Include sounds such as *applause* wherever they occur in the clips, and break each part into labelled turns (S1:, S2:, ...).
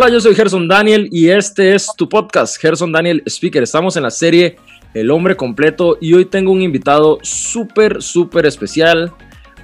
S1: Hola, yo soy Gerson Daniel y este es tu podcast, Gerson Daniel Speaker. Estamos en la serie El Hombre Completo y hoy tengo un invitado súper, súper especial,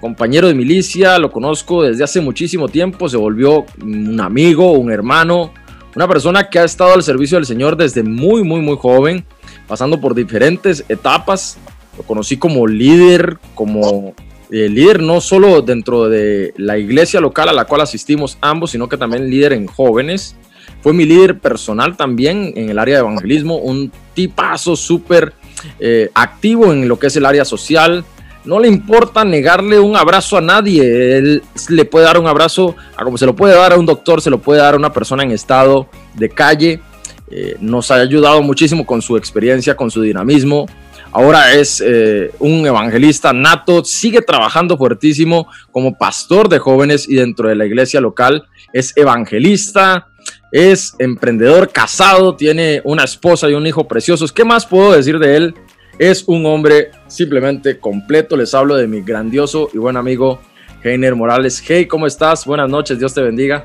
S1: compañero de milicia, lo conozco desde hace muchísimo tiempo, se volvió un amigo, un hermano, una persona que ha estado al servicio del Señor desde muy, muy, muy joven, pasando por diferentes etapas. Lo conocí como líder, como eh, líder no solo dentro de la iglesia local a la cual asistimos ambos, sino que también líder en jóvenes. Fue mi líder personal también en el área de evangelismo, un tipazo súper eh, activo en lo que es el área social. No le importa negarle un abrazo a nadie. Él le puede dar un abrazo a como se lo puede dar a un doctor, se lo puede dar a una persona en estado de calle. Eh, nos ha ayudado muchísimo con su experiencia, con su dinamismo ahora es eh, un evangelista nato, sigue trabajando fuertísimo como pastor de jóvenes y dentro de la iglesia local es evangelista, es emprendedor casado, tiene una esposa y un hijo preciosos. ¿Qué más puedo decir de él? Es un hombre simplemente completo. Les hablo de mi grandioso y buen amigo Heiner Morales. Hey, ¿cómo estás? Buenas noches, Dios te bendiga.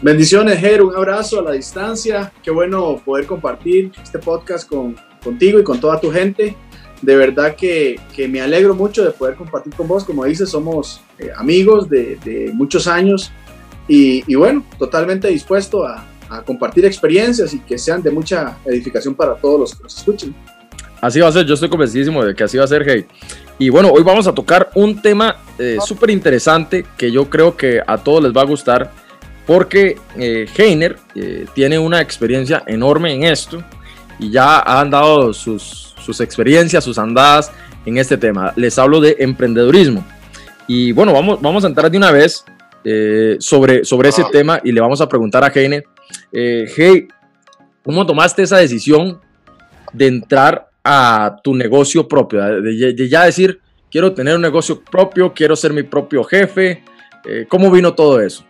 S2: Bendiciones, Ger, un abrazo a la distancia. Qué bueno poder compartir este podcast con contigo y con toda tu gente. De verdad que, que me alegro mucho de poder compartir con vos. Como dices, somos eh, amigos de, de, muchos años y, y, bueno, totalmente dispuesto a, a, compartir experiencias y que sean de mucha edificación para todos los que nos escuchen.
S1: Así va a ser, yo estoy convencidísimo de que así va a ser, Hey. Y bueno, hoy vamos a tocar un tema eh, súper interesante que yo creo que a todos les va a gustar porque eh, Heiner eh, tiene una experiencia enorme en esto y ya han dado sus, sus experiencias, sus andadas en este tema. Les hablo de emprendedurismo. Y bueno, vamos, vamos a entrar de una vez eh, sobre, sobre ese tema y le vamos a preguntar a Heine, eh, hey, ¿cómo tomaste esa decisión de entrar a tu negocio propio? De, de, ya decir, quiero tener un negocio propio, quiero ser mi propio jefe. Eh, ¿Cómo vino todo eso?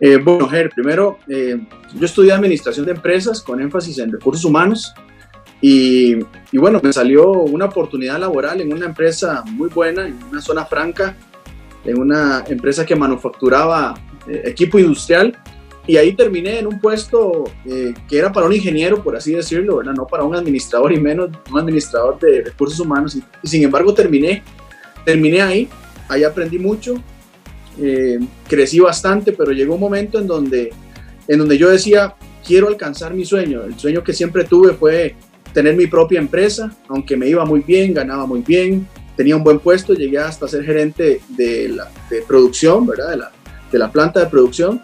S2: Eh, bueno, Ger, primero, eh, yo estudié administración de empresas con énfasis en recursos humanos y, y, bueno, me salió una oportunidad laboral en una empresa muy buena, en una zona franca, en una empresa que manufacturaba eh, equipo industrial y ahí terminé en un puesto eh, que era para un ingeniero, por así decirlo, ¿verdad? no para un administrador y menos un administrador de recursos humanos y, y sin embargo terminé, terminé ahí, ahí aprendí mucho eh, crecí bastante, pero llegó un momento en donde, en donde yo decía, quiero alcanzar mi sueño. El sueño que siempre tuve fue tener mi propia empresa, aunque me iba muy bien, ganaba muy bien, tenía un buen puesto, llegué hasta ser gerente de, la, producción, ¿verdad? De la, de la planta de producción.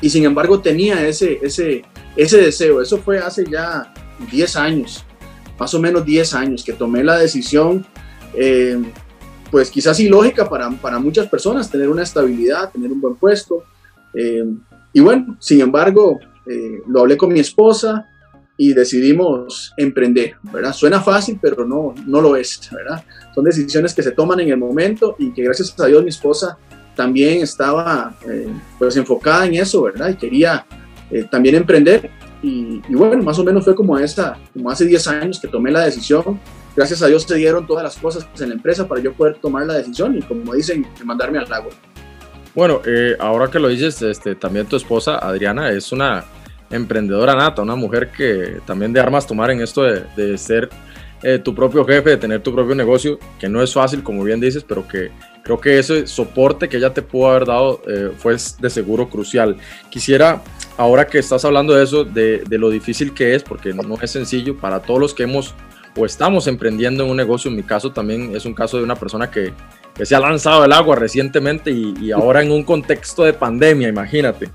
S2: Y sin embargo tenía ese, ese, ese deseo. Eso fue hace ya 10 años, más o menos 10 años, que tomé la decisión eh, pues quizás ilógica para, para muchas personas, tener una estabilidad, tener un buen puesto. Eh, y bueno, sin embargo, eh, lo hablé con mi esposa y decidimos emprender, ¿verdad? Suena fácil, pero no, no lo es, ¿verdad? Son decisiones que se toman en el momento y que gracias a Dios mi esposa también estaba eh, pues enfocada en eso, ¿verdad? Y quería eh, también emprender. Y, y, bueno, más o menos fue como, esa, como hace 10 años que tomé la decisión gracias a Dios se dieron todas las cosas en la empresa para yo poder tomar la decisión y como dicen, mandarme al lago.
S1: Bueno, eh, ahora que lo dices, este, también tu esposa Adriana es una emprendedora nata, una mujer que también de armas tomar en esto de, de ser eh, tu propio jefe, de tener tu propio negocio, que no es fácil, como bien dices, pero que creo que ese soporte que ella te pudo haber dado eh, fue de seguro crucial. Quisiera, ahora que estás hablando de eso, de, de lo difícil que es, porque no, es sencillo para todos los que hemos o estamos emprendiendo en un negocio. En mi caso también es un caso de una persona que, que se ha lanzado al agua recientemente y, ahora en un contexto de pandemia, imagínate.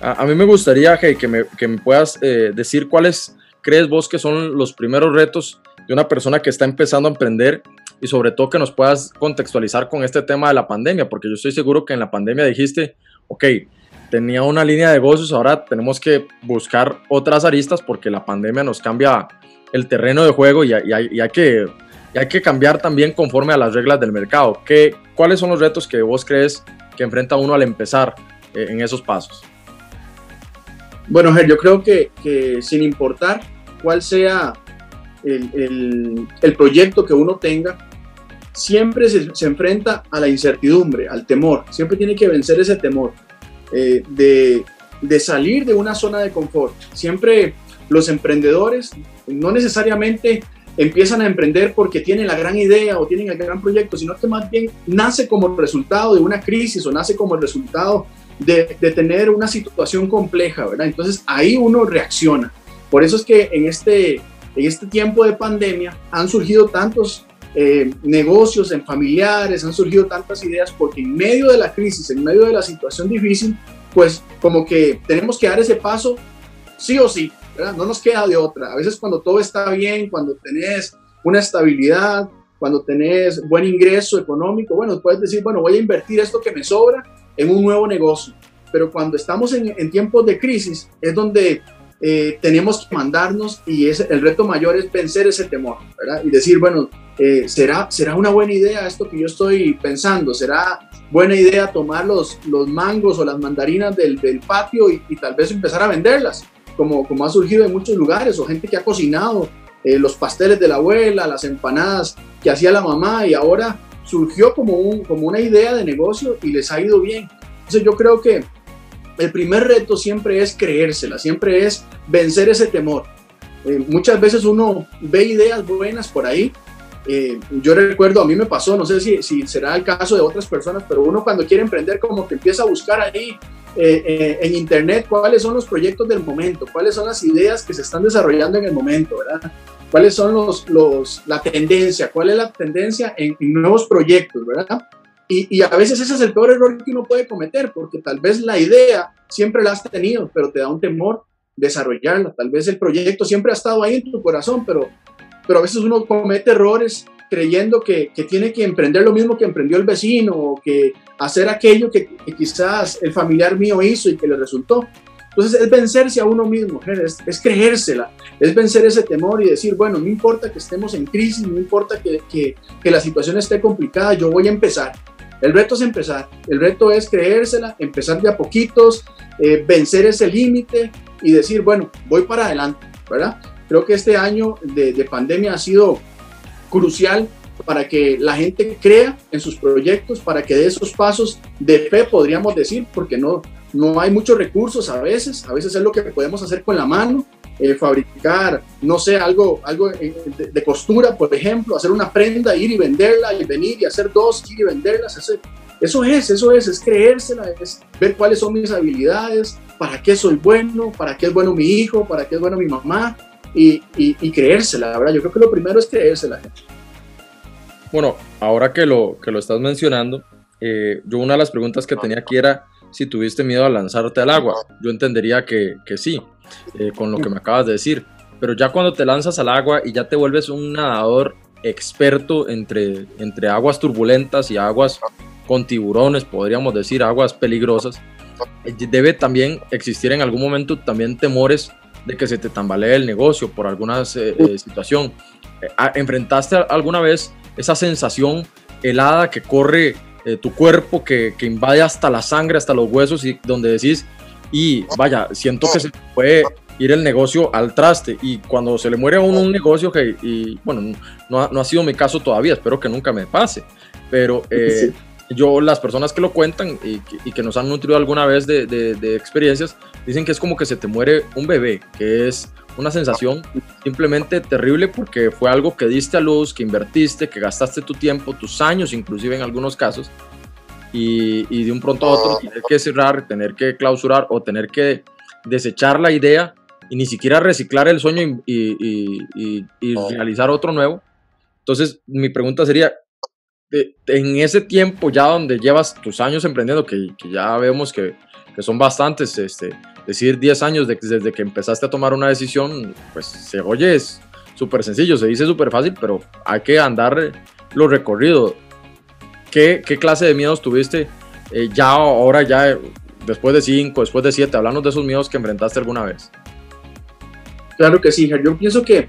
S1: A, mí me gustaría que, me, que me, puedas eh, decir cuáles crees vos que son los primeros retos de una persona que está empezando a emprender y sobre todo que nos puedas contextualizar con este tema de la pandemia, porque yo estoy seguro que en la pandemia dijiste, ok, tenía una línea de negocios, ahora tenemos que buscar otras aristas porque la pandemia nos cambia el terreno de juego y, y, hay, que, hay que cambiar también conforme a las reglas del mercado. ¿Qué, ¿Cuáles son los retos que vos crees que enfrenta uno al empezar eh, en esos pasos?
S2: Bueno, Ger, yo creo que, sin importar cuál sea el, proyecto que uno tenga, siempre se, se, enfrenta a la incertidumbre, al temor, siempre tiene que vencer ese temor. eh, de, de salir de una zona de confort. Siempre los emprendedores no necesariamente empiezan a emprender porque tienen la gran idea o tienen el gran proyecto, sino que más bien nace como resultado de una crisis o nace como el resultado de, tener una situación compleja, ¿verdad? Entonces ahí uno reacciona. Por eso es que en este, en este tiempo de pandemia han surgido tantos eh, negocios en familiares, han surgido tantas ideas, porque en medio de la crisis, en medio de la situación difícil, pues como que tenemos que dar ese paso sí o sí, No nos queda de otra. A veces cuando todo está bien, cuando tenés una estabilidad, cuando tenés buen ingreso económico, bueno, puedes decir, bueno, voy a invertir esto que me sobra en un nuevo negocio. Pero cuando estamos en, en tiempos de crisis es donde eh, tenemos que mandarnos y es, el reto mayor es vencer ese temor, ¿verdad? Y decir, bueno, eh, ¿será, ¿será una buena idea esto que yo estoy pensando? ¿Será buena idea tomar los, los mangos o las mandarinas del, del patio y, tal vez empezar a venderlas? Como, como ha surgido en muchos lugares, o gente que ha cocinado eh, los pasteles de la abuela, las empanadas que hacía la mamá y ahora surgió como, un, como una idea de negocio y les ha ido bien. Entonces yo creo que el primer reto siempre es creérsela, siempre es vencer ese temor. Eh, muchas veces uno ve ideas buenas por ahí. Eh, yo recuerdo, a mí me pasó, no sé si, si, será el caso de otras personas, pero uno cuando quiere emprender como que empieza a buscar ahí eh, en internet cuáles son los proyectos del momento, cuáles son las ideas que se están desarrollando en el momento, ¿verdad? ¿Cuáles son los, los, la tendencia? ¿Cuál es la tendencia en, en nuevos proyectos, verdad? Y, y, a veces ese es el peor error que uno puede cometer, porque tal vez la idea siempre la has tenido, pero te da un temor desarrollarla. Tal vez el proyecto siempre ha estado ahí en tu corazón, pero, pero a veces uno comete errores creyendo que, que tiene que emprender lo mismo que emprendió el vecino o que hacer aquello que, quizás el familiar mío hizo y que le resultó. Entonces es vencerse a uno mismo, es, es, creérsela, es vencer ese temor y decir, bueno, no importa que estemos en crisis, no importa que, que, que la situación esté complicada, yo voy a empezar el reto es empezar, el reto es creérsela, empezar de a poquitos, eh, vencer ese límite y decir, bueno, voy para adelante, ¿verdad? Creo que este año de, de pandemia ha sido crucial para que la gente crea en sus proyectos, para que dé esos pasos de fe, podríamos decir, porque no, no hay muchos recursos a veces, a veces es lo que podemos hacer con la mano, eh, fabricar, no sé, algo, algo de, de, costura, por ejemplo, hacer una prenda, ir y venderla y venir y hacer dos, ir y venderlas. Eso es, eso es, es creérsela, es ver cuáles son mis habilidades, para qué soy bueno, para qué es bueno mi hijo, para qué es bueno mi mamá y, y, y verdad. Yo creo que lo primero es creérsela.
S1: Bueno, ahora que lo, que lo estás mencionando, eh, yo una de las preguntas que tenía aquí era si tuviste miedo a lanzarte al agua. Yo entendería que, que sí, eh, con lo que me acabas de decir. Pero ya cuando te lanzas al agua y ya te vuelves un nadador experto entre, entre aguas turbulentas y aguas con tiburones, podríamos decir, aguas peligrosas, eh, debe también existir en algún momento también temores de que se te tambalee el negocio por alguna eh, situación. ¿Enfrentaste alguna vez esa sensación helada que corre eh, tu cuerpo, que, que invade hasta la sangre, hasta los huesos y donde decís, y vaya, siento que se puede ir el negocio al traste. Y cuando se le muere a uno un negocio, que, y bueno, no ha, no ha sido mi caso todavía, espero que nunca me pase, pero eh. Yo, las personas que lo cuentan y que, y que nos han nutrido alguna vez de, de, de, experiencias, dicen que es como que se te muere un bebé, que es una sensación simplemente terrible porque fue algo que diste a luz, que invertiste, que gastaste tu tiempo, tus años, inclusive en algunos casos, y, y, de un pronto a otro tener que cerrar, tener que clausurar o tener que desechar la idea y ni siquiera reciclar el sueño y, y, y realizar otro nuevo. Entonces, mi pregunta sería, en ese tiempo ya donde llevas tus años emprendiendo, que, ya vemos que, son bastantes, este, decir 10 años de, desde que empezaste a tomar una decisión, pues se oye, es súper sencillo, se dice súper fácil, pero hay que andar lo recorrido. ¿Qué, qué clase de miedos tuviste eh, ya ahora, ya después de 5, después de 7? Hablamos de esos miedos que enfrentaste alguna vez.
S2: Claro que sí, yo pienso que,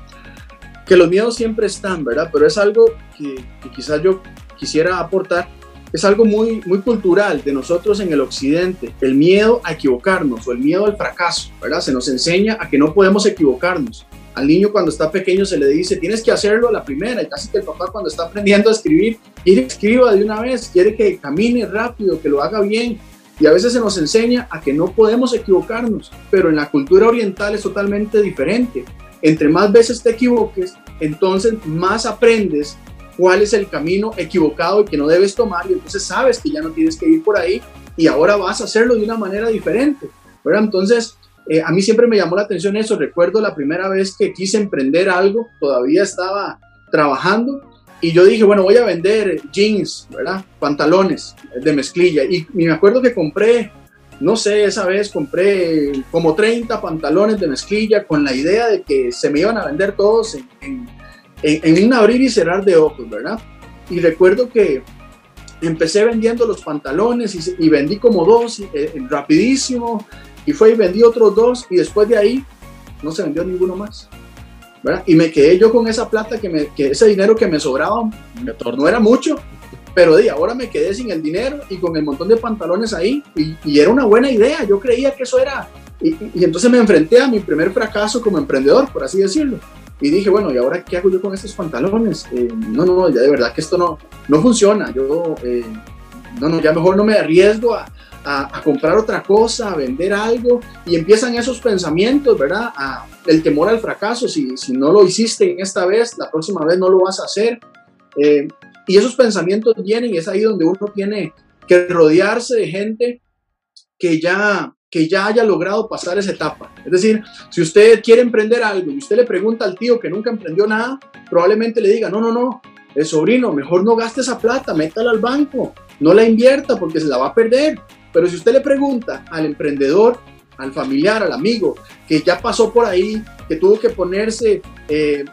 S2: que los miedos siempre están, ¿verdad? Pero es algo que quizás yo quisiera aportar, es algo muy, muy cultural de nosotros en el occidente, el miedo a equivocarnos o el miedo al fracaso, ¿verdad? Se nos enseña a que no podemos equivocarnos. Al niño cuando está pequeño se le dice, tienes que hacerlo a la primera, y casi que el papá cuando está aprendiendo a escribir, quiere que escriba de una vez, quiere que camine rápido, que lo haga bien, Y a veces se nos enseña a que no podemos equivocarnos, pero en la cultura oriental es totalmente diferente. Entre más veces te equivoques, entonces más aprendes cuál es el camino equivocado y que no debes tomar y entonces sabes que ya no tienes que ir por ahí y ahora vas a hacerlo de una manera diferente. ¿verdad? Entonces, eh, a mí siempre me llamó la atención eso. Recuerdo la primera vez que quise emprender algo, todavía estaba trabajando y yo dije, bueno, voy a vender jeans, ¿verdad? Pantalones de mezclilla. Y, me acuerdo que compré, no sé, esa vez compré como 30 pantalones de mezclilla con la idea de que se me iban a vender todos en, en, un abrir y cerrar de ojos, ¿verdad? Y recuerdo que empecé vendiendo los pantalones y, vendí como dos eh, rapidísimo y fue y vendí otros dos y después de ahí no se vendió ninguno más. Y me quedé yo con esa plata, que, me, que ese dinero que me sobraba, no era mucho, pero de ahora me quedé sin el dinero y con el montón de pantalones ahí y, era una buena idea, yo creía que eso era, y, entonces me enfrenté a mi primer fracaso como emprendedor, por así decirlo. Y dije, bueno, ¿y ahora qué hago yo con estos pantalones? Eh, no, no, ya de verdad que esto no, no funciona. Yo, eh, no, no, ya mejor no me arriesgo a, a, comprar otra cosa, a vender algo, y empiezan esos pensamientos, ¿verdad? A, el temor al fracaso, si, si no lo hiciste en esta vez, la próxima vez no lo vas a hacer. Eh, y esos pensamientos vienen y es ahí donde uno tiene que rodearse de gente que ya, que ya haya logrado pasar esa etapa. Es decir, si usted quiere emprender algo y usted le pregunta al tío que nunca emprendió nada, probablemente le diga, no, no, no, el sobrino, mejor no gaste esa plata, métala al banco, no la invierta porque se la va a perder. Pero si usted le pregunta al emprendedor, al familiar, al amigo, que ya pasó por ahí, que tuvo que ponerse, eh,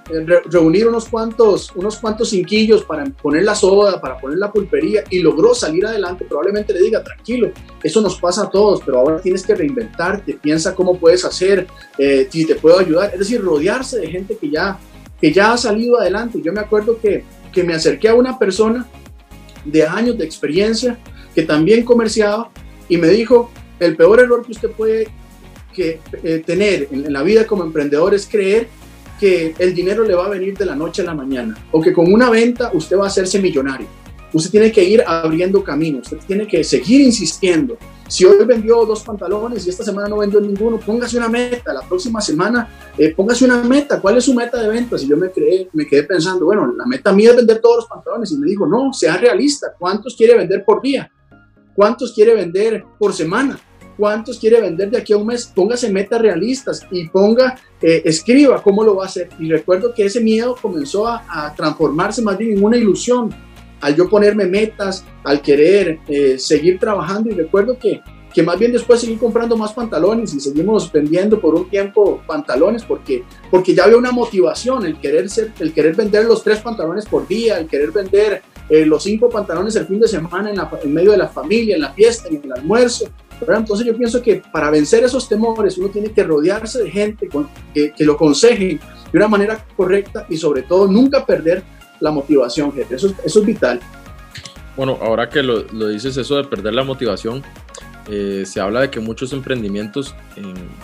S2: reunir unos cuantos, unos cuantos cinquillos para poner la soda, para poner la pulpería y logró salir adelante, probablemente le diga, tranquilo, eso nos pasa a todos, pero ahora tienes que reinventarte, piensa cómo puedes hacer, eh, si te puedo ayudar, es decir, rodearse de gente que ya, que ya ha salido adelante. Yo me acuerdo que, que me acerqué a una persona de años de experiencia que también comerciaba y me dijo, el peor error que usted puede que, eh, tener en, la vida como emprendedor es creer que el dinero le va a venir de la noche a la mañana o que con una venta usted va a hacerse millonario. Usted tiene que ir abriendo camino, usted tiene que seguir insistiendo. Si hoy vendió dos pantalones y esta semana no vendió ninguno, póngase una meta. La próxima semana, eh, póngase una meta. ¿Cuál es su meta de ventas? Y yo me, creé, me quedé pensando, bueno, la meta mía es vender todos los pantalones. Y me dijo, no, sea realista. ¿Cuántos quiere vender por día? ¿Cuántos quiere vender por semana? ¿Cuántos quiere vender de aquí a un mes? Póngase metas realistas y ponga, eh, escriba cómo lo va a hacer. Y recuerdo que ese miedo comenzó a, transformarse más bien en una ilusión. Al yo ponerme metas, al querer eh, seguir trabajando y recuerdo que, que más bien después seguí comprando más pantalones y seguimos vendiendo por un tiempo pantalones porque, porque ya había una motivación, el querer, ser, el querer vender los tres pantalones por día, el querer vender eh, los cinco pantalones el fin de semana en, medio de la familia, en la fiesta, en el almuerzo. Entonces yo pienso que para vencer esos temores uno tiene que rodearse de gente que, lo aconseje de una manera correcta y sobre todo nunca perder la motivación, gente. Eso, eso es vital.
S1: Bueno, ahora que lo, lo dices eso de perder la motivación, eh, se habla de que muchos emprendimientos,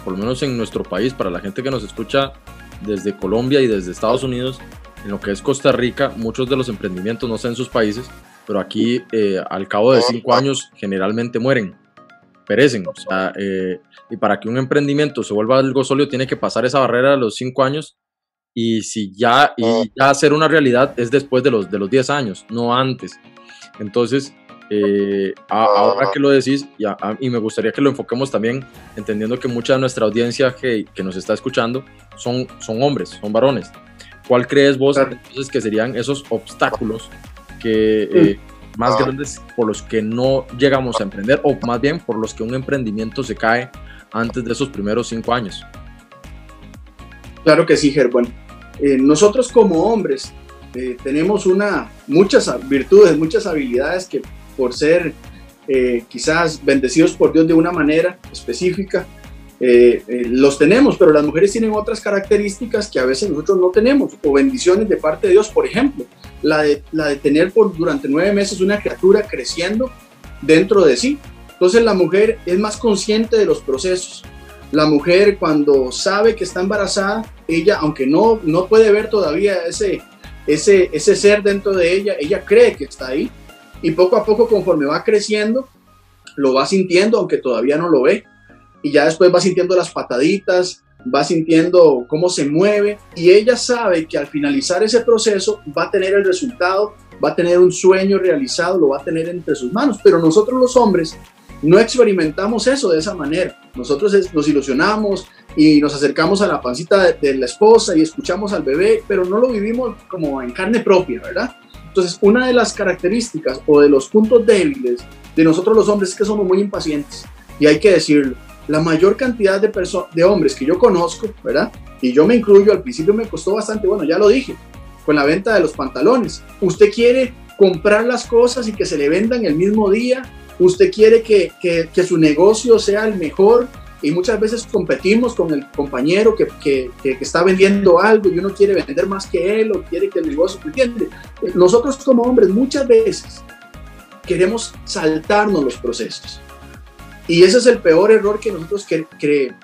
S1: por lo menos en nuestro país, para la gente que nos escucha desde Colombia y desde Estados Unidos, en lo que es Costa Rica, muchos de los emprendimientos, no sé en sus países, pero aquí eh, al cabo de cinco años generalmente mueren, perecen. O sea, eh, y para que un emprendimiento se vuelva algo sólido, tiene que pasar esa barrera de los cinco años. Y si ya, y ya hacer una realidad es después de los, de los 10 años, no antes. Entonces, eh, ahora que lo decís, y, me gustaría que lo enfoquemos también, entendiendo que mucha de nuestra audiencia que, que nos está escuchando son, son hombres, son varones. ¿Cuál crees vos entonces que serían esos obstáculos que eh, más ah. grandes por los que no llegamos a emprender o más bien por los que un emprendimiento se cae antes de esos primeros cinco años?
S2: Claro que sí, Ger. Bueno, eh, nosotros como hombres eh, tenemos una, muchas virtudes, muchas habilidades que por ser quizás bendecidos por Dios de una manera específica, eh, eh, los tenemos, pero las mujeres tienen otras características que a veces nosotros no tenemos, o bendiciones de parte de Dios, por ejemplo, la de, la de tener por, durante nueve meses una criatura creciendo dentro de sí. Entonces la mujer es más consciente de los procesos. La mujer cuando sabe que está embarazada, ella, aunque no, no puede ver todavía ese, ese, ese ser dentro de ella, ella cree que está ahí. Y poco a poco, conforme va creciendo, lo va sintiendo, aunque todavía no lo ve, y ya después va sintiendo las pataditas, va sintiendo cómo se mueve, y ella sabe que al finalizar ese proceso va a tener el resultado, va a tener un sueño realizado, lo va a tener entre sus manos, pero nosotros los hombres no experimentamos eso de esa manera. Nosotros nos ilusionamos y nos acercamos a la pancita de, la esposa y escuchamos al bebé, pero no lo vivimos como en carne propia, ¿verdad? Entonces, una de las características o de los puntos débiles de nosotros los hombres es que somos muy impacientes. Y hay que decirlo, la mayor cantidad de, de hombres que yo conozco, ¿verdad? Y yo me incluyo, al principio me costó bastante, bueno, ya lo dije, con la venta de los pantalones. Usted quiere comprar las cosas y que se le vendan el mismo día usted quiere que, que, su negocio sea el mejor y muchas veces competimos con el compañero que, que, está vendiendo algo y uno quiere vender más que él o quiere que el negocio, ¿entiende? Nosotros como hombres muchas veces queremos saltarnos los procesos y ese es el peor error que nosotros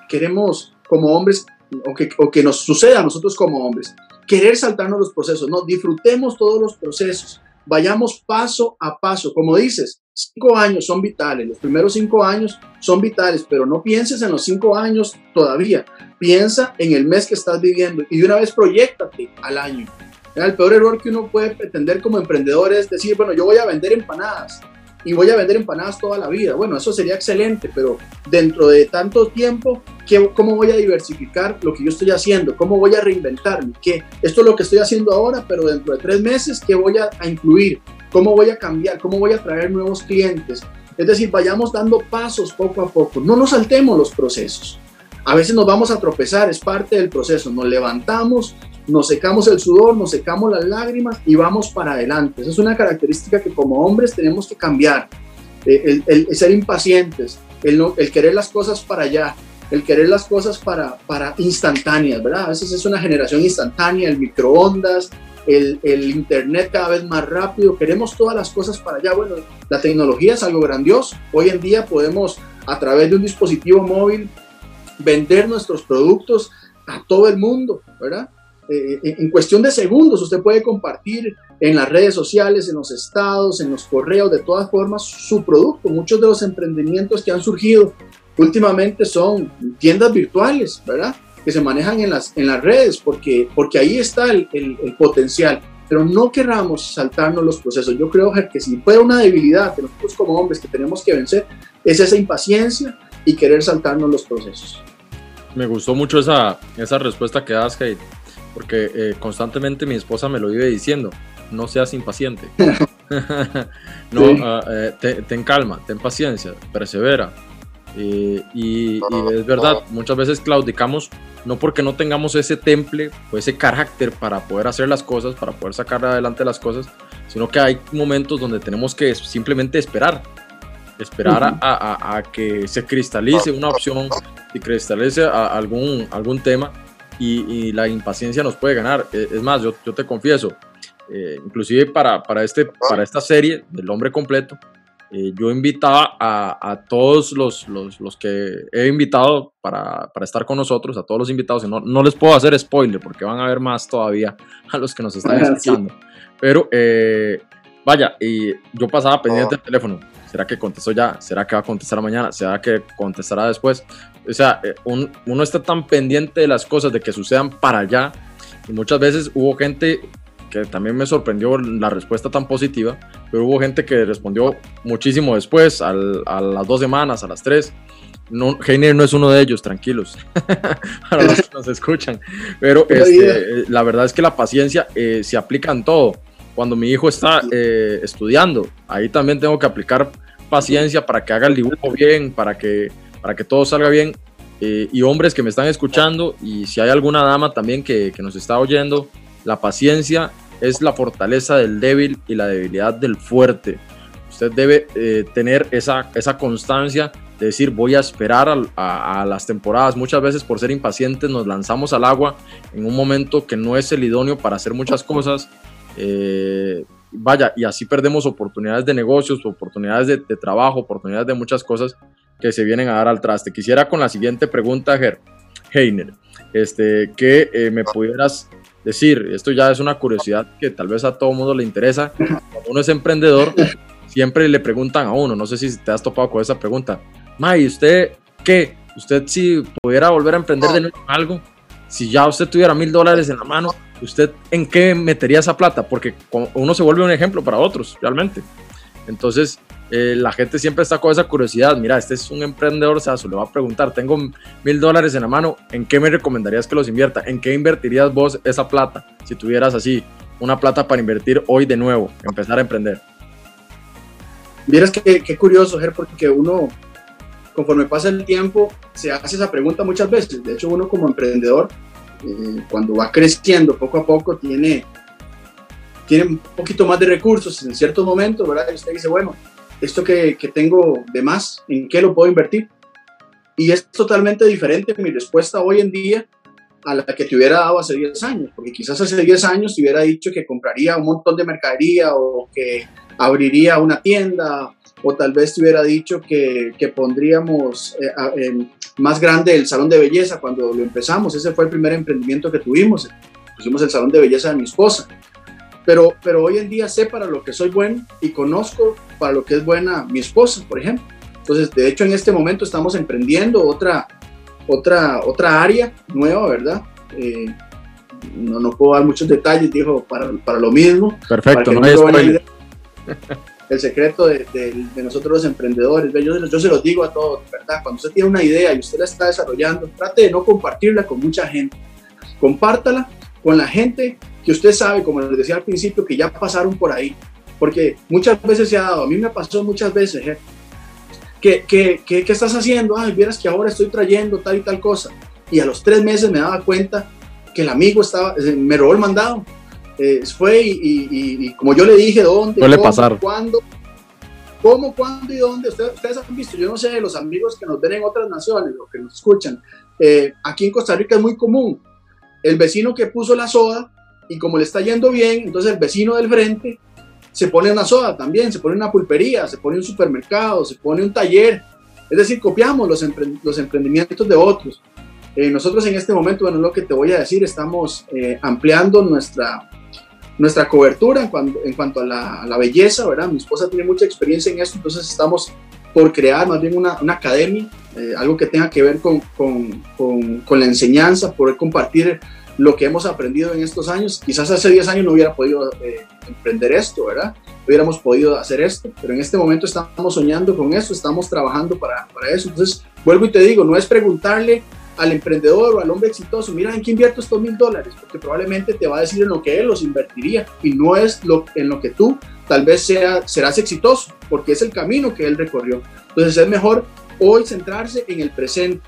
S2: queremos como hombres o que, o que nos suceda a nosotros como hombres, querer saltarnos los procesos, no, disfrutemos todos los procesos, vayamos paso a paso, como dices, Cinco años son vitales, los primeros cinco años son vitales, pero no pienses en los cinco años todavía. Piensa en el mes que estás viviendo y de una vez proyectate al año. El peor error que uno puede pretender como emprendedor es decir, bueno, yo voy a vender empanadas y voy a vender empanadas toda la vida. Bueno, eso sería excelente, pero dentro de tanto tiempo, ¿qué, ¿cómo voy a diversificar lo que yo estoy haciendo? ¿Cómo voy a reinventarme? ¿Qué? Esto es lo que estoy haciendo ahora, pero dentro de tres meses, ¿qué voy a, a incluir? ¿Cómo voy a cambiar? ¿Cómo voy a traer nuevos clientes? Es decir, vayamos dando pasos poco a poco. No nos saltemos los procesos. A veces nos vamos a tropezar, es parte del proceso. Nos levantamos, nos secamos el sudor, nos secamos las lágrimas y vamos para adelante. Esa es una característica que como hombres tenemos que cambiar. Eh, el, ser impacientes, el, querer las cosas para allá, el querer las cosas para, para instantáneas, ¿verdad? A veces es una generación instantánea, el microondas, el, el, Internet cada vez más rápido, queremos todas las cosas para allá. Bueno, la tecnología es algo grandioso. Hoy en día podemos a través de un dispositivo móvil vender nuestros productos a todo el mundo, ¿verdad? Eh, en cuestión de segundos usted puede compartir en las redes sociales, en los estados, en los correos, de todas formas, su producto. Muchos de los emprendimientos que han surgido últimamente son tiendas virtuales, ¿verdad? Que se manejan en las, en las redes, porque, porque ahí está el, el, potencial. Pero no querramos saltarnos los procesos. Yo creo que si fuera una debilidad que nosotros como hombres que tenemos que vencer, es esa impaciencia y querer saltarnos los procesos.
S1: Me gustó mucho esa, esa respuesta que das, Kate porque eh, constantemente mi esposa me lo vive diciendo, no seas impaciente, *laughs* *laughs* no, ah, eh, ten calma, ten paciencia, persevera. y, es verdad, muchas veces claudicamos no porque no tengamos ese temple o ese carácter para poder hacer las cosas, para poder sacar adelante las cosas, sino que hay momentos donde tenemos que simplemente esperar, esperar a, que se cristalice una opción y cristalice algún, algún tema y, la impaciencia nos puede ganar. E, es más, yo, yo te confieso, eh, inclusive para, para, este, para esta serie del hombre completo, eh, yo invitaba a, a todos los, los, los, que he invitado para, para, estar con nosotros, a todos los invitados, no, no les puedo hacer spoiler porque van a ver más todavía *laughs* a los que nos están *laughs* escuchando. Pero eh, vaya, y yo pasaba pendiente del teléfono. ¿Será que contestó ya? ¿Será que va a contestar mañana? ¿Será que contestará después? O sea, eh, uno está tan pendiente de las cosas, de que sucedan para allá. Y muchas veces hubo gente que también me sorprendió la respuesta tan positiva, pero hubo gente que respondió muchísimo después, a las dos semanas, a las tres. No, Heiner no es uno de ellos, tranquilos, *laughs* para los que nos escuchan. Pero este, eh, la verdad es que la paciencia eh, se aplica en todo. Cuando mi hijo está estudiando, ahí también tengo que aplicar paciencia para que haga el dibujo bien, para que, para que todo salga bien. Eh, y hombres que me están escuchando, y si hay alguna dama también que, que nos está oyendo, la paciencia es la fortaleza del débil y la debilidad del fuerte. Usted debe eh, tener esa, esa constancia de decir voy a esperar a, las temporadas. Muchas veces por ser impacientes nos lanzamos al agua en un momento que no es el idóneo para hacer muchas cosas. Eh, vaya, y así perdemos oportunidades de negocios, oportunidades de, trabajo, oportunidades de muchas cosas que se vienen a dar al traste. Quisiera con la siguiente pregunta, Heiner, este, que eh, me pudieras decir, esto ya es una curiosidad que tal vez a todo mundo le interesa, cuando uno es emprendedor, siempre le preguntan a uno, no sé si te has topado con esa pregunta, May, ¿usted qué? ¿Usted si pudiera volver a emprender de nuevo algo? Si ya usted tuviera mil dólares en la mano, ¿usted en qué metería esa plata? Porque uno se vuelve un ejemplo para otros, realmente. Entonces, eh, la gente siempre está con esa curiosidad. Mira, este es un emprendedor, o sea, se le va a preguntar, tengo mil dólares en la mano, ¿en qué me recomendarías que los invierta? ¿En qué invertirías vos esa plata si tuvieras así una plata para invertir hoy de nuevo, empezar a emprender?
S2: Vieras qué, qué curioso, Ger, porque uno, conforme pasa el tiempo, se hace esa pregunta muchas veces. De hecho, uno como emprendedor, eh, cuando va creciendo poco a poco, tiene, tiene un poquito más de recursos en ciertos momentos, ¿verdad? Y usted dice, bueno, esto que, que tengo de más, ¿en qué lo puedo invertir? Y es totalmente diferente mi respuesta hoy en día a la que te hubiera dado hace 10 años, porque quizás hace 10 años te hubiera dicho que compraría un montón de mercadería o que abriría una tienda o tal vez te hubiera dicho que, que pondríamos eh, más grande el salón de belleza cuando lo empezamos. Ese fue el primer emprendimiento que tuvimos. Pusimos el salón de belleza de mi esposa. Pero, pero hoy en día sé para lo que soy bueno y conozco para lo que es buena mi esposa, por ejemplo. Entonces, de hecho, en este momento estamos emprendiendo otra, otra, otra área nueva, ¿verdad? Eh, no, no puedo dar muchos detalles, dijo, para, para lo mismo.
S1: Perfecto, no
S2: hay El secreto de, de, nosotros los emprendedores, yo, yo se los digo a todos, ¿verdad? Cuando usted tiene una idea y usted la está desarrollando, trate de no compartirla con mucha gente. Compártala con la gente que usted sabe, como les decía al principio, que ya pasaron por ahí. Porque muchas veces se ha dado, a mí me pasó muchas veces, ¿eh? ¿Qué, qué, qué, estás haciendo? Ay, vieras que ahora estoy trayendo tal y tal cosa. Y a los tres meses me daba cuenta que el amigo estaba, eh, me robó el mandado. Eh, fue y, como yo le dije, ¿dónde?
S1: Suele pasar.
S2: ¿Cuándo? ¿Cómo, cuándo y dónde? Ustedes, ustedes, han visto, yo no sé, los amigos que nos ven en otras naciones o que nos escuchan. Eh, aquí en Costa Rica es muy común. El vecino que puso la soda y como le está yendo bien, entonces el vecino del frente se pone una soda también, se pone una pulpería, se pone un supermercado, se pone un taller. Es decir, copiamos los, los emprendimientos de otros. Eh, nosotros en este momento, bueno, lo que te voy a decir, estamos eh, ampliando nuestra, nuestra cobertura en cuanto, en cuanto a, la, belleza, ¿verdad? Mi esposa tiene mucha experiencia en esto, entonces estamos por crear más bien una, una academia, eh, algo que tenga que ver con, con, con, con la enseñanza, poder compartir lo que hemos aprendido en estos años. Quizás hace 10 años no hubiera podido eh, emprender esto, ¿verdad? Hubiéramos podido hacer esto, pero en este momento estamos soñando con eso, estamos trabajando para, para eso. Entonces, vuelvo y te digo, no es preguntarle al emprendedor o al hombre exitoso, mira, ¿en qué invierto estos mil dólares? Porque probablemente te va a decir en lo que él los invertiría y no es lo, en lo que tú tal vez sea, serás exitoso, porque es el camino que él recorrió. Entonces es mejor hoy centrarse en el presente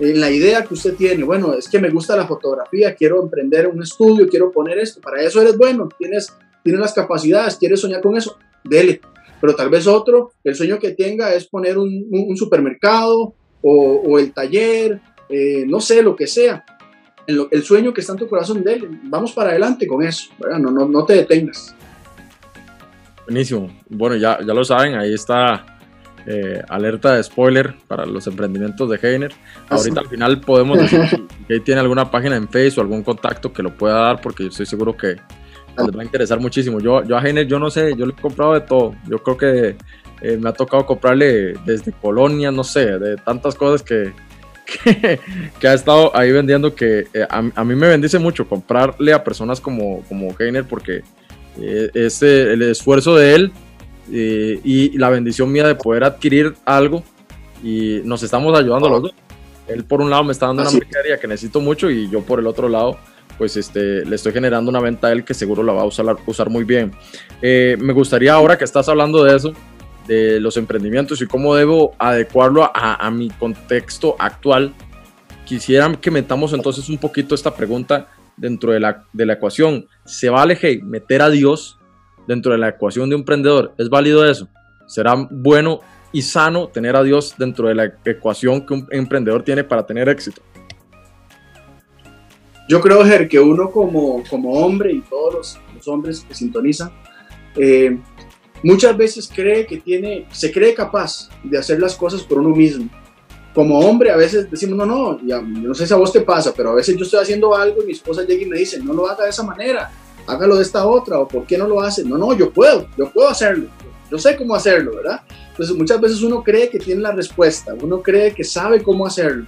S2: en la idea que usted tiene, bueno, es que me gusta la fotografía, quiero emprender un estudio, quiero poner esto, para eso eres bueno, tienes, tienes las capacidades, quieres soñar con eso, dele. Pero tal vez otro, el sueño que tenga es poner un, supermercado o, o, el taller, eh, no sé, lo que sea. El, el, sueño que está en tu corazón, dele. Vamos para adelante con eso, No, no, no te detengas.
S1: Buenísimo. Bueno, ya, ya lo saben, ahí está eh, alerta de spoiler para los emprendimientos de Heiner. Ah, Ahorita al final podemos decir *laughs* que tiene alguna página en Facebook o algún contacto que lo pueda dar porque estoy seguro que les va a interesar muchísimo. Yo, yo a Heiner, yo no sé, yo le he comprado de todo. Yo creo que eh, me ha tocado comprarle desde Colonia, no sé, de tantas cosas que, *laughs* que, ha estado ahí vendiendo que eh, a, mí me bendice mucho comprarle a personas como, como Heiner porque es el esfuerzo de él eh, y la bendición mía de poder adquirir algo y nos estamos ayudando los dos. Él por un lado me está dando una mercadería que necesito mucho y yo por el otro lado pues este, le estoy generando una venta a él que seguro la va a usar, usar muy bien. Eh, me gustaría ahora que estás hablando de eso, de los emprendimientos y cómo debo adecuarlo a, a mi contexto actual, quisiera que metamos entonces un poquito esta pregunta dentro de la, de la ecuación. ¿Se vale hey, meter a Dios dentro de la ecuación de un emprendedor. ¿Es válido eso? ¿Será bueno y sano tener a Dios dentro de la ecuación que un emprendedor tiene para tener éxito?
S2: Yo creo, Ger, que uno como, como hombre y todos los, hombres que sintonizan, eh, muchas veces cree que tiene, se cree capaz de hacer las cosas por uno mismo. Como hombre a veces decimos, no, no, ya, no sé si a vos te pasa, pero a veces yo estoy haciendo algo y mi esposa llega y me dice, no lo haga de esa manera, hágalo de esta otra, o por qué no lo hace. No, no, yo puedo, yo puedo hacerlo. yo sé cómo hacerlo, ¿verdad? Entonces muchas veces uno cree que tiene la respuesta, uno cree que sabe cómo hacerlo.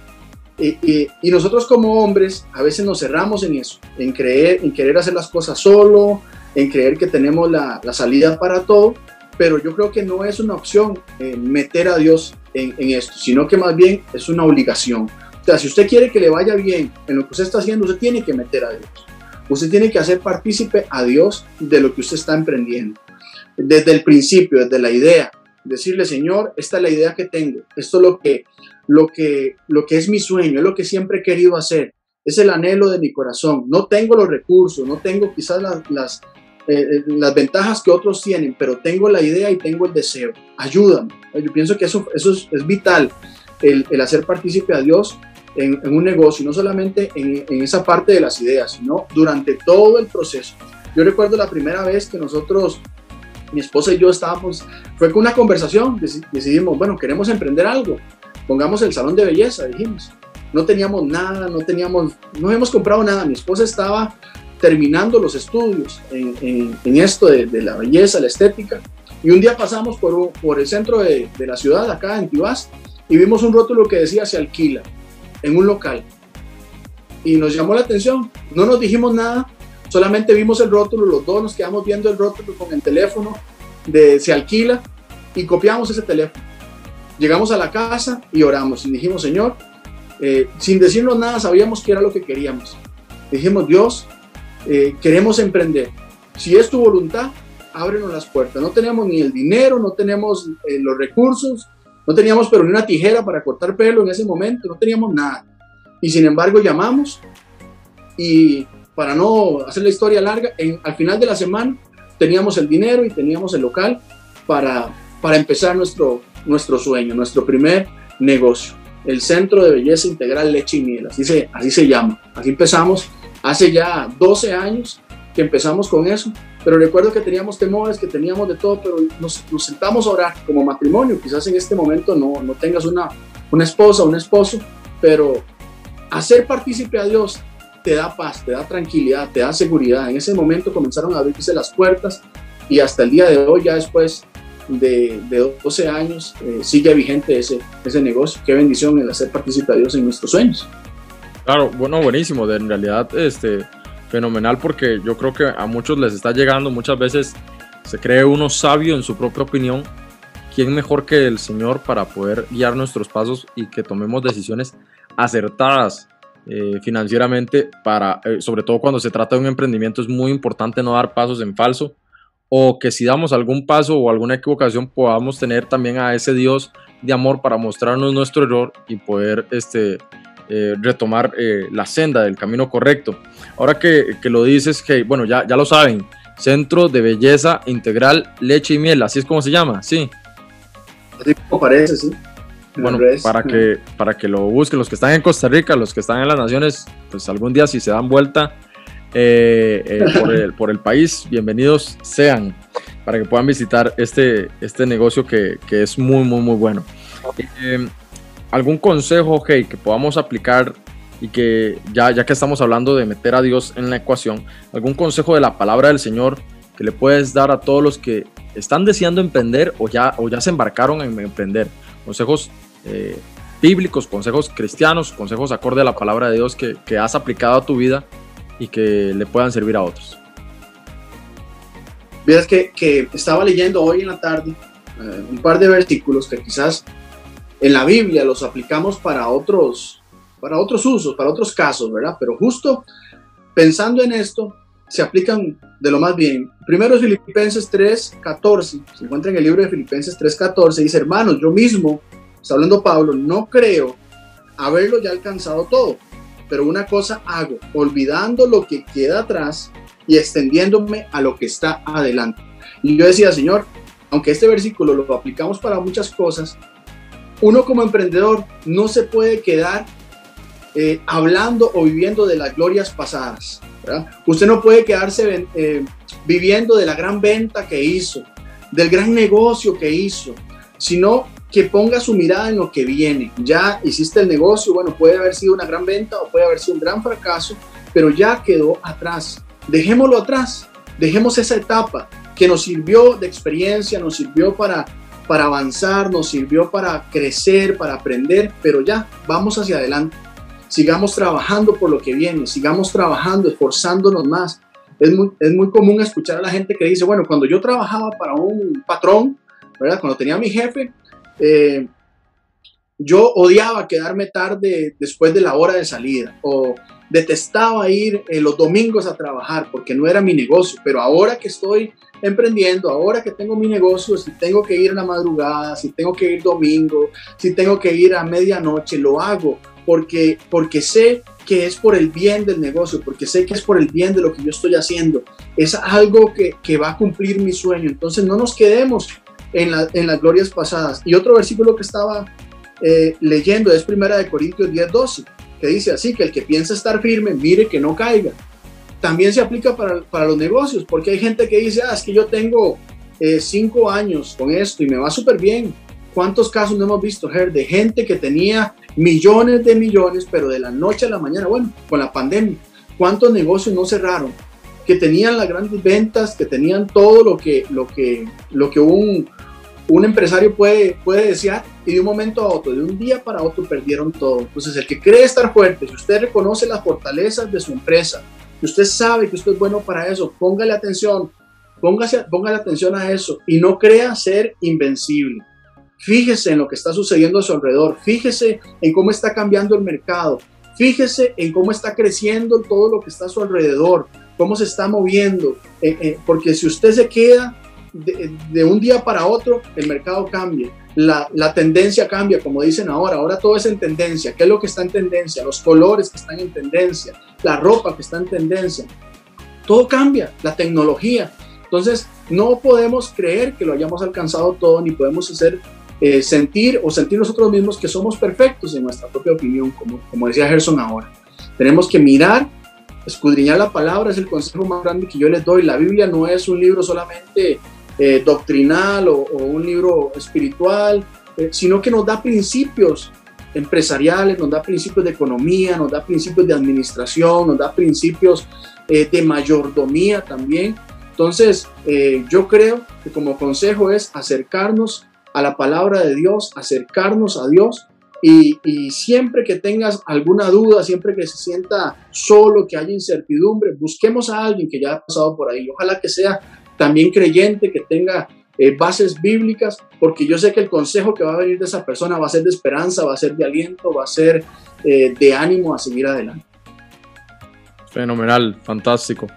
S2: Y, nosotros como hombres a veces nos cerramos en eso, en creer, en querer hacer las cosas solo, en creer que tenemos la, salida para todo, pero yo creo que no es una opción eh, meter a Dios en, en, esto, sino que más bien es una obligación. O sea, si usted quiere que le vaya bien en lo que usted está haciendo, usted tiene que meter a Dios. Usted tiene que hacer partícipe a Dios de lo que usted está emprendiendo. Desde el principio, desde la idea. Decirle, Señor, esta es la idea que tengo. Esto es lo que, lo que, lo que es mi sueño, es lo que siempre he querido hacer. Es el anhelo de mi corazón. No tengo los recursos, no tengo quizás las, las, eh, eh, ventajas que otros tienen, pero tengo la idea y tengo el deseo. Ayúdame. Yo pienso que eso, eso es, es vital, el, el, hacer partícipe a Dios en, un negocio, no solamente en, esa parte de las ideas, sino durante todo el proceso. Yo recuerdo la primera vez que nosotros, mi esposa y yo estábamos, fue con una conversación, decidimos, bueno, queremos emprender algo, pongamos el salón de belleza, dijimos. No teníamos nada, no teníamos, no hemos comprado nada. Mi esposa estaba terminando los estudios en, en, esto de, la belleza, la estética. Y un día pasamos por, por el centro de, de, la ciudad, acá en Tibás, y vimos un rótulo que decía se alquila en un local. Y nos llamó la atención. No nos dijimos nada, solamente vimos el rótulo, los dos nos quedamos viendo el rótulo con el teléfono de se alquila y copiamos ese teléfono. Llegamos a la casa y oramos y dijimos, Señor, eh, sin decirnos nada, sabíamos que era lo que queríamos. Dijimos, Dios, eh, queremos emprender. Si es tu voluntad, ábrenos las puertas. No tenemos ni el dinero, no tenemos eh, los recursos, no teníamos pero ni una tijera para cortar pelo en ese momento, no teníamos nada. Y sin embargo llamamos y para no hacer la historia larga, en, al final de la semana teníamos el dinero y teníamos el local para, para empezar nuestro, nuestro sueño, nuestro primer negocio, el Centro de Belleza Integral Leche y Miel, así se, así se llama. Así empezamos hace ya 12 años que empezamos con eso, pero recuerdo que teníamos temores, que teníamos de todo, pero nos, nos sentamos a orar como matrimonio. Quizás en este momento no, no tengas una, una esposa, un esposo, pero hacer partícipe a Dios te da paz, te da tranquilidad, te da seguridad. En ese momento comenzaron a abrirse las puertas y hasta el día de hoy, ya después de, de 12 años, eh, sigue vigente ese, ese negocio. Qué bendición el hacer partícipe a Dios en nuestros sueños.
S1: Claro, bueno, buenísimo. En realidad, este, fenomenal porque yo creo que a muchos les está llegando, muchas veces se cree uno sabio en su propia opinión. ¿Quién mejor que el Señor para poder guiar nuestros pasos y que tomemos decisiones acertadas eh, financieramente para, eh, sobre todo cuando se trata de un emprendimiento, es muy importante no dar pasos en falso o que si damos algún paso o alguna equivocación podamos tener también a ese Dios de amor para mostrarnos nuestro error y poder este, eh, retomar eh, la senda del camino correcto. Ahora que, que, lo dices, que bueno, ya, ya lo saben, Centro de Belleza Integral Leche y Miel, así es como se llama, sí.
S2: Así como parece, sí.
S1: Bueno, para que, para que lo busquen los que están en Costa Rica, los que están en las naciones, pues algún día si se dan vuelta eh, eh, *laughs* por, el, por, el, país, bienvenidos sean para que puedan visitar este, este negocio que, que es muy, muy, muy bueno. Eh, ¿Algún consejo, hey, que podamos aplicar y que ya, ya que estamos hablando de meter a Dios en la ecuación, algún consejo de la palabra del Señor que le puedes dar a todos los que están deseando emprender o ya, o ya se embarcaron en emprender? Consejos eh, bíblicos, consejos cristianos, consejos acorde a la palabra de Dios que, que has aplicado a tu vida y que le puedan servir a otros.
S2: Vieras que, que estaba leyendo hoy en la tarde eh, un par de versículos que quizás en la Biblia los aplicamos para otros, para otros usos, para otros casos, ¿verdad? Pero justo pensando en esto, se aplican de lo más bien. Primero es Filipenses 3:14, se encuentra en el libro de Filipenses 3:14, dice, hermanos, yo mismo, está hablando Pablo, no creo haberlo ya alcanzado todo, pero una cosa hago, olvidando lo que queda atrás y extendiéndome a lo que está adelante. Y yo decía, Señor, aunque este versículo lo aplicamos para muchas cosas, uno como emprendedor no se puede quedar eh, hablando o viviendo de las glorias pasadas. Usted no puede quedarse eh, viviendo de la gran venta que hizo, del gran negocio que hizo, sino que ponga su mirada en lo que viene. Ya hiciste el negocio, bueno, puede haber sido una gran venta o puede haber sido un gran fracaso, pero ya quedó atrás. Dejémoslo atrás, dejemos esa etapa que nos sirvió de experiencia, nos sirvió para, para avanzar, nos sirvió para crecer, para aprender, pero ya, vamos hacia adelante. Sigamos trabajando por lo que viene, sigamos trabajando, esforzándonos más. Es muy, es muy común escuchar a la gente que dice, bueno, cuando yo trabajaba para un patrón, ¿verdad? Cuando tenía mi jefe, eh, yo odiaba quedarme tarde después de la hora de salida o detestaba ir eh, los domingos a trabajar porque no era mi negocio, pero ahora que estoy emprendiendo, ahora que tengo mi negocio, si tengo que ir a la madrugada, si tengo que ir domingo, si tengo que ir a medianoche, lo hago porque, porque sé que es por el bien del negocio, porque sé que es por el bien de lo que yo estoy haciendo. Es algo que, que va a cumplir mi sueño. Entonces no nos quedemos en, en las glorias pasadas. Y otro versículo que estaba eh, leyendo es primera de Corintios 10, 12 dice así, que el que piensa estar firme, mire que no caiga. También se aplica para, para los negocios, porque hay gente que dice, ah, es que yo tengo eh, cinco años con esto y me va súper bien. ¿Cuántos casos no hemos visto, Ger, de gente que tenía millones de millones, pero de la noche a la mañana, bueno, con la pandemia, ¿cuántos negocios no cerraron? Que tenían las grandes ventas, que tenían todo lo que, lo que, lo que un, un empresario puede, puede desear y de un momento a otro, de un día para otro perdieron todo. Entonces el que cree estar fuerte, si usted reconoce las fortalezas de su empresa, si usted sabe que usted es bueno para eso, póngale atención, póngase, póngale atención a eso y no crea ser invencible. Fíjese en lo que está sucediendo a su alrededor, fíjese en cómo está cambiando el mercado, fíjese en cómo está creciendo todo lo que está a su alrededor, cómo se está moviendo, eh, eh, porque si usted se queda de, un día para otro el mercado cambia, la, la, tendencia cambia, como dicen ahora, ahora todo es en tendencia, ¿qué es lo que está en tendencia? Los colores que están en tendencia, la ropa que está en tendencia, todo cambia, la tecnología. Entonces, no podemos creer que lo hayamos alcanzado todo, ni podemos hacer eh, sentir o sentir nosotros mismos que somos perfectos en nuestra propia opinión, como, como decía Gerson ahora. Tenemos que mirar escudriñar la palabra es el consejo más grande que yo les doy. La Biblia no es un libro solamente eh, doctrinal o, un libro espiritual, eh, sino que nos da principios empresariales, nos da principios de economía, nos da principios de administración, nos da principios eh, de mayordomía también. Entonces, yo creo que como consejo es acercarnos a la palabra de Dios, acercarnos a Dios y, y, siempre que tengas alguna duda, siempre que se sienta solo, que haya incertidumbre, busquemos a alguien que ya ha pasado por ahí. Ojalá que sea también creyente, que tenga eh, bases bíblicas, porque yo sé que el consejo que va a venir de esa persona va a ser de esperanza, va a ser de aliento, va a ser eh, de ánimo a seguir adelante.
S1: Fenomenal, fantástico.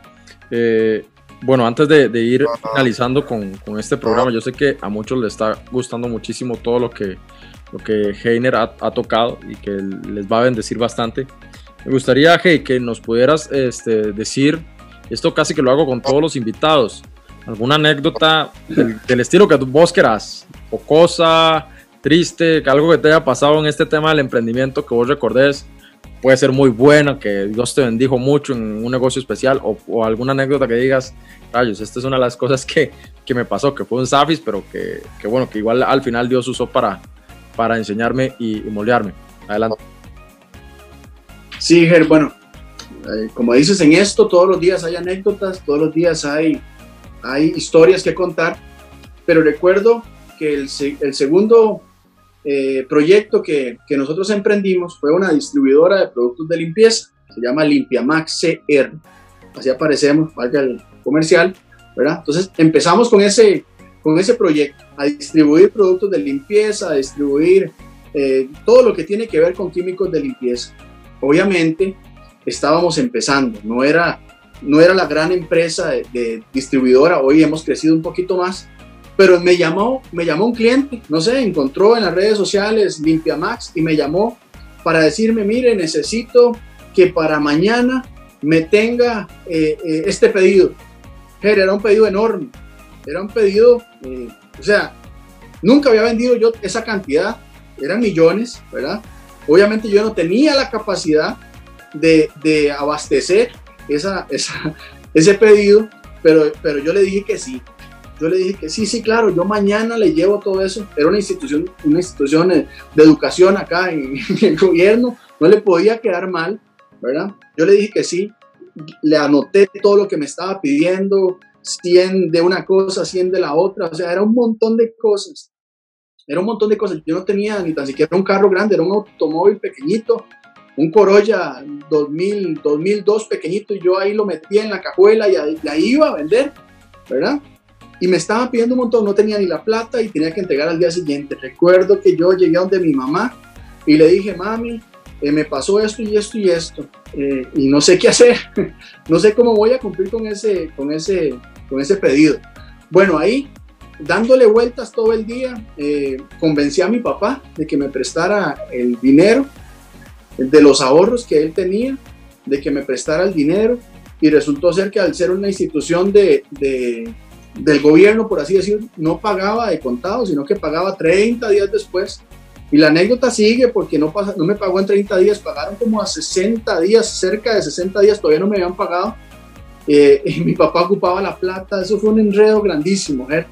S1: Eh, bueno, antes de, ir finalizando con, con, este programa, yo sé que a muchos les está gustando muchísimo todo lo que, lo que Heiner ha, ha tocado y que les va a bendecir bastante. Me gustaría, Hey, que nos pudieras este, decir, esto casi que lo hago con todos los invitados, alguna anécdota del, estilo que vos querás, cosa triste, algo que te haya pasado en este tema del emprendimiento que vos recordés, puede ser muy buena, que Dios te bendijo mucho en un negocio especial, o, alguna anécdota que digas, rayos, esta es una de las cosas que, que me pasó, que fue un Safis, pero que, que, bueno, que igual al final Dios usó para, para enseñarme y, moldearme. Adelante.
S2: Sí, Ger, bueno, eh, como dices en esto, todos los días hay anécdotas, todos los días hay hay historias que contar, pero recuerdo que el, segundo eh, proyecto que, que, nosotros emprendimos fue una distribuidora de productos de limpieza, se llama Limpiamax CR, así aparecemos, valga el comercial, ¿verdad? Entonces empezamos con ese, con ese proyecto, a distribuir productos de limpieza, a distribuir eh, todo lo que tiene que ver con químicos de limpieza. Obviamente estábamos empezando, no era no era la gran empresa de, distribuidora, hoy hemos crecido un poquito más, pero me llamó, me llamó un cliente, no sé, encontró en las redes sociales Limpia Max y me llamó para decirme, mire, necesito que para mañana me tenga eh, eh, este pedido. Era un pedido enorme, era un pedido, eh, o sea, nunca había vendido yo esa cantidad, eran millones, ¿verdad? Obviamente yo no tenía la capacidad de abastecer esa, ese pedido, pero, pero yo le dije que sí. Yo le dije que sí, sí, claro, yo mañana le llevo todo eso. Era una institución, una institución de educación acá *laughs* en, el gobierno, no le podía quedar mal, ¿verdad? Yo le dije que sí, le anoté todo lo que me estaba pidiendo, 100 de una cosa, 100 de la otra, o sea, era un montón de cosas. Era un montón de cosas. Yo no tenía ni tan siquiera un carro grande, era un automóvil pequeñito, un Corolla 2000, 2002 pequeñito, y yo ahí lo metía en la cajuela y ahí, iba a vender, ¿verdad? Y me estaba pidiendo un montón, no tenía ni la plata y tenía que entregar al día siguiente. Recuerdo que yo llegué a donde mi mamá y le dije, mami, eh, me pasó esto y esto y esto, eh, y no sé qué hacer, *laughs* no sé cómo voy a cumplir con ese, con ese, con ese pedido. Bueno, ahí, dándole vueltas todo el día, eh, convencí a mi papá de que me prestara el dinero de los ahorros que él tenía, de que me prestara el dinero, y resultó ser que al ser una institución de, de del gobierno, por así decir, no pagaba de contado, sino que pagaba 30 días después y la anécdota sigue porque no, pasa, no me pagó en 30 días, pagaron como a 60 días, cerca de 60 días, todavía no me habían pagado. Eh, y *laughs* mi papá ocupaba la plata, eso fue un enredo grandísimo, ¿eh?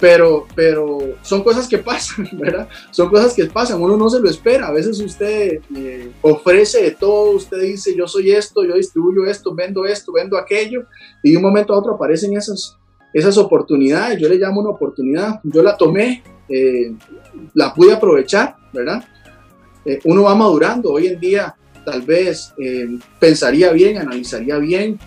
S2: Pero, pero son cosas que pasan, *laughs* ¿verdad? Son cosas que pasan, uno no se lo espera, a veces usted eh, ofrece de todo, usted dice yo soy esto, yo distribuyo esto, vendo esto, vendo aquello, y de un momento a otro aparecen esas, esas oportunidades, yo le llamo una oportunidad, yo la tomé, eh, la pude aprovechar, ¿verdad? Eh, uno va madurando, hoy en día tal vez eh, pensaría bien, analizaría bien,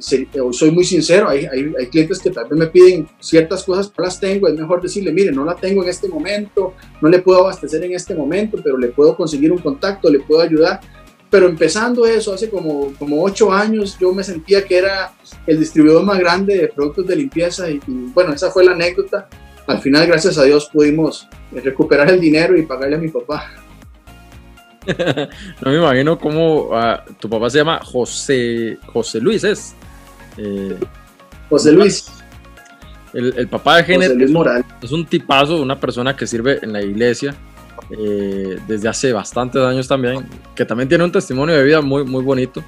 S2: soy muy sincero, hay, hay, hay, clientes que tal vez me piden ciertas cosas, no las tengo, es mejor decirle, mire, no la tengo en este momento, no le puedo abastecer en este momento, pero le puedo conseguir un contacto, le puedo ayudar. Pero empezando eso, hace como, como ocho años, yo me sentía que era el distribuidor más grande de productos de limpieza y bueno, esa fue la anécdota al final, gracias a Dios, pudimos recuperar el dinero y pagarle a mi papá. *laughs*
S1: no me imagino cómo ah, tu papá se llama José, José Luis, ¿es?
S2: Eh, José Luis.
S1: El, papá de Genet es, es, un tipazo, una persona que sirve en la iglesia eh, desde hace bastantes años también, que también tiene un testimonio de vida muy, muy bonito.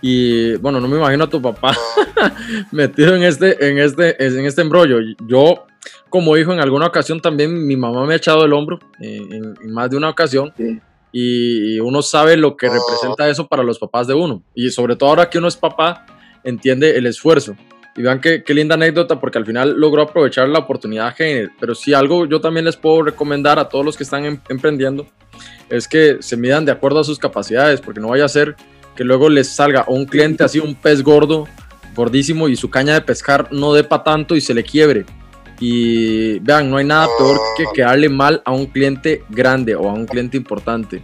S1: Y bueno, no me imagino a tu papá *laughs* metido en este, en este, en este embrollo. Yo como hijo, en alguna ocasión también mi mamá me ha echado el hombro, eh, en, más de una ocasión, y uno sabe lo que representa eso para los papás de uno. Y sobre todo ahora que uno es papá, entiende el esfuerzo. Y vean qué, qué linda anécdota, porque al final logró aprovechar la oportunidad Pero si algo yo también les puedo recomendar a todos los que están em, emprendiendo, es que se midan de acuerdo a sus capacidades, porque no vaya a ser que luego les salga un cliente así, un pez gordo, gordísimo, y su caña de pescar no depa tanto y se le quiebre. Y vean, no hay nada peor que quedarle mal a un cliente grande o a un cliente importante.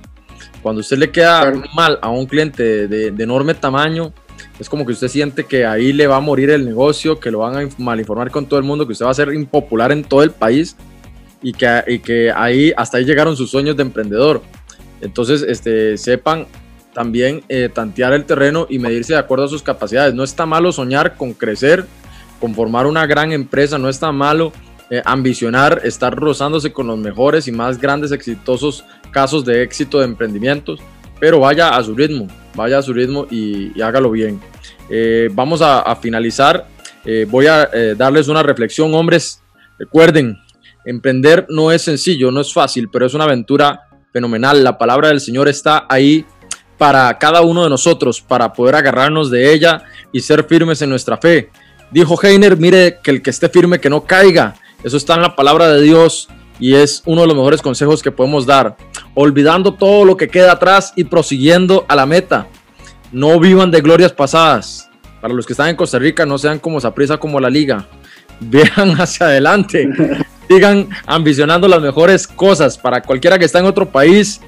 S1: Cuando usted le queda mal a un cliente de, enorme tamaño, es como que usted siente que ahí le va a morir el negocio, que lo van a malinformar con todo el mundo, que usted va a ser impopular en todo el país y que, y que ahí hasta ahí llegaron sus sueños de emprendedor. Entonces, este, sepan también eh, tantear el terreno y medirse de acuerdo a sus capacidades. No está malo soñar con crecer conformar una gran empresa, no está malo eh, ambicionar, estar rozándose con los mejores y más grandes, exitosos casos de éxito de emprendimientos, pero vaya a su ritmo, vaya a su ritmo y, hágalo bien. Eh, vamos a, finalizar. Eh, voy a darles una reflexión, hombres. Recuerden, emprender no es sencillo, no es fácil, pero es una aventura fenomenal. La palabra del Señor está ahí para cada uno de nosotros, para poder agarrarnos de ella y ser firmes en nuestra fe. Dijo Heiner, mire que el que esté firme, que no caiga. Eso está en la palabra de Dios y es uno de los mejores consejos que podemos dar. Olvidando todo lo que queda atrás y prosiguiendo a la meta. No vivan de glorias pasadas. Para los que están en Costa Rica, no sean como Saprisa como la liga. *laughs* Vean hacia adelante. Sigan ambicionando las mejores cosas. Para cualquiera que está en otro país,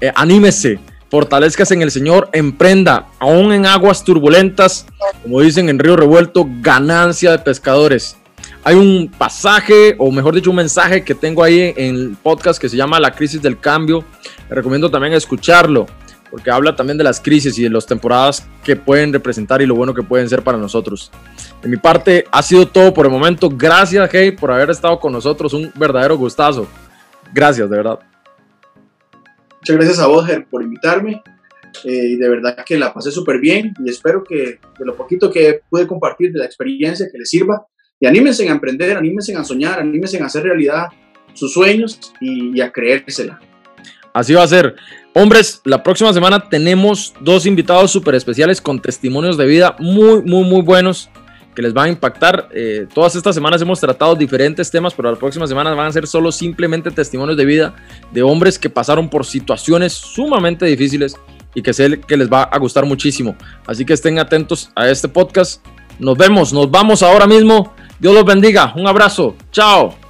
S1: eh, anímese fortalezcas en el Señor, emprenda, aún en aguas turbulentas, como dicen en Río Revuelto, ganancia de pescadores. Hay un pasaje, o mejor dicho, un mensaje que tengo ahí en el podcast que se llama La crisis del cambio. Le recomiendo también escucharlo, porque habla también de las crisis y de las temporadas que pueden representar y lo bueno que pueden ser para nosotros. De mi parte, ha sido todo por el momento. Gracias, Hey, por haber estado con nosotros. Un verdadero gustazo. Gracias, de verdad.
S2: Muchas gracias a vos, por invitarme. Eh, y de verdad que la pasé súper bien y espero que de lo poquito que pude compartir de la experiencia que les sirva. Y anímense a emprender, anímense a soñar, anímense a hacer realidad sus sueños y, a creérsela.
S1: Así va a ser. Hombres, la próxima semana tenemos dos invitados súper especiales con testimonios de vida muy, muy, muy buenos que les va a impactar. Eh, todas estas semanas hemos tratado diferentes temas, pero las próximas semanas van a ser solo simplemente testimonios de vida de hombres que pasaron por situaciones sumamente difíciles y que sé que les va a gustar muchísimo. Así que estén atentos a este podcast. Nos vemos, nos vamos ahora mismo. Dios los bendiga. Un abrazo. Chao.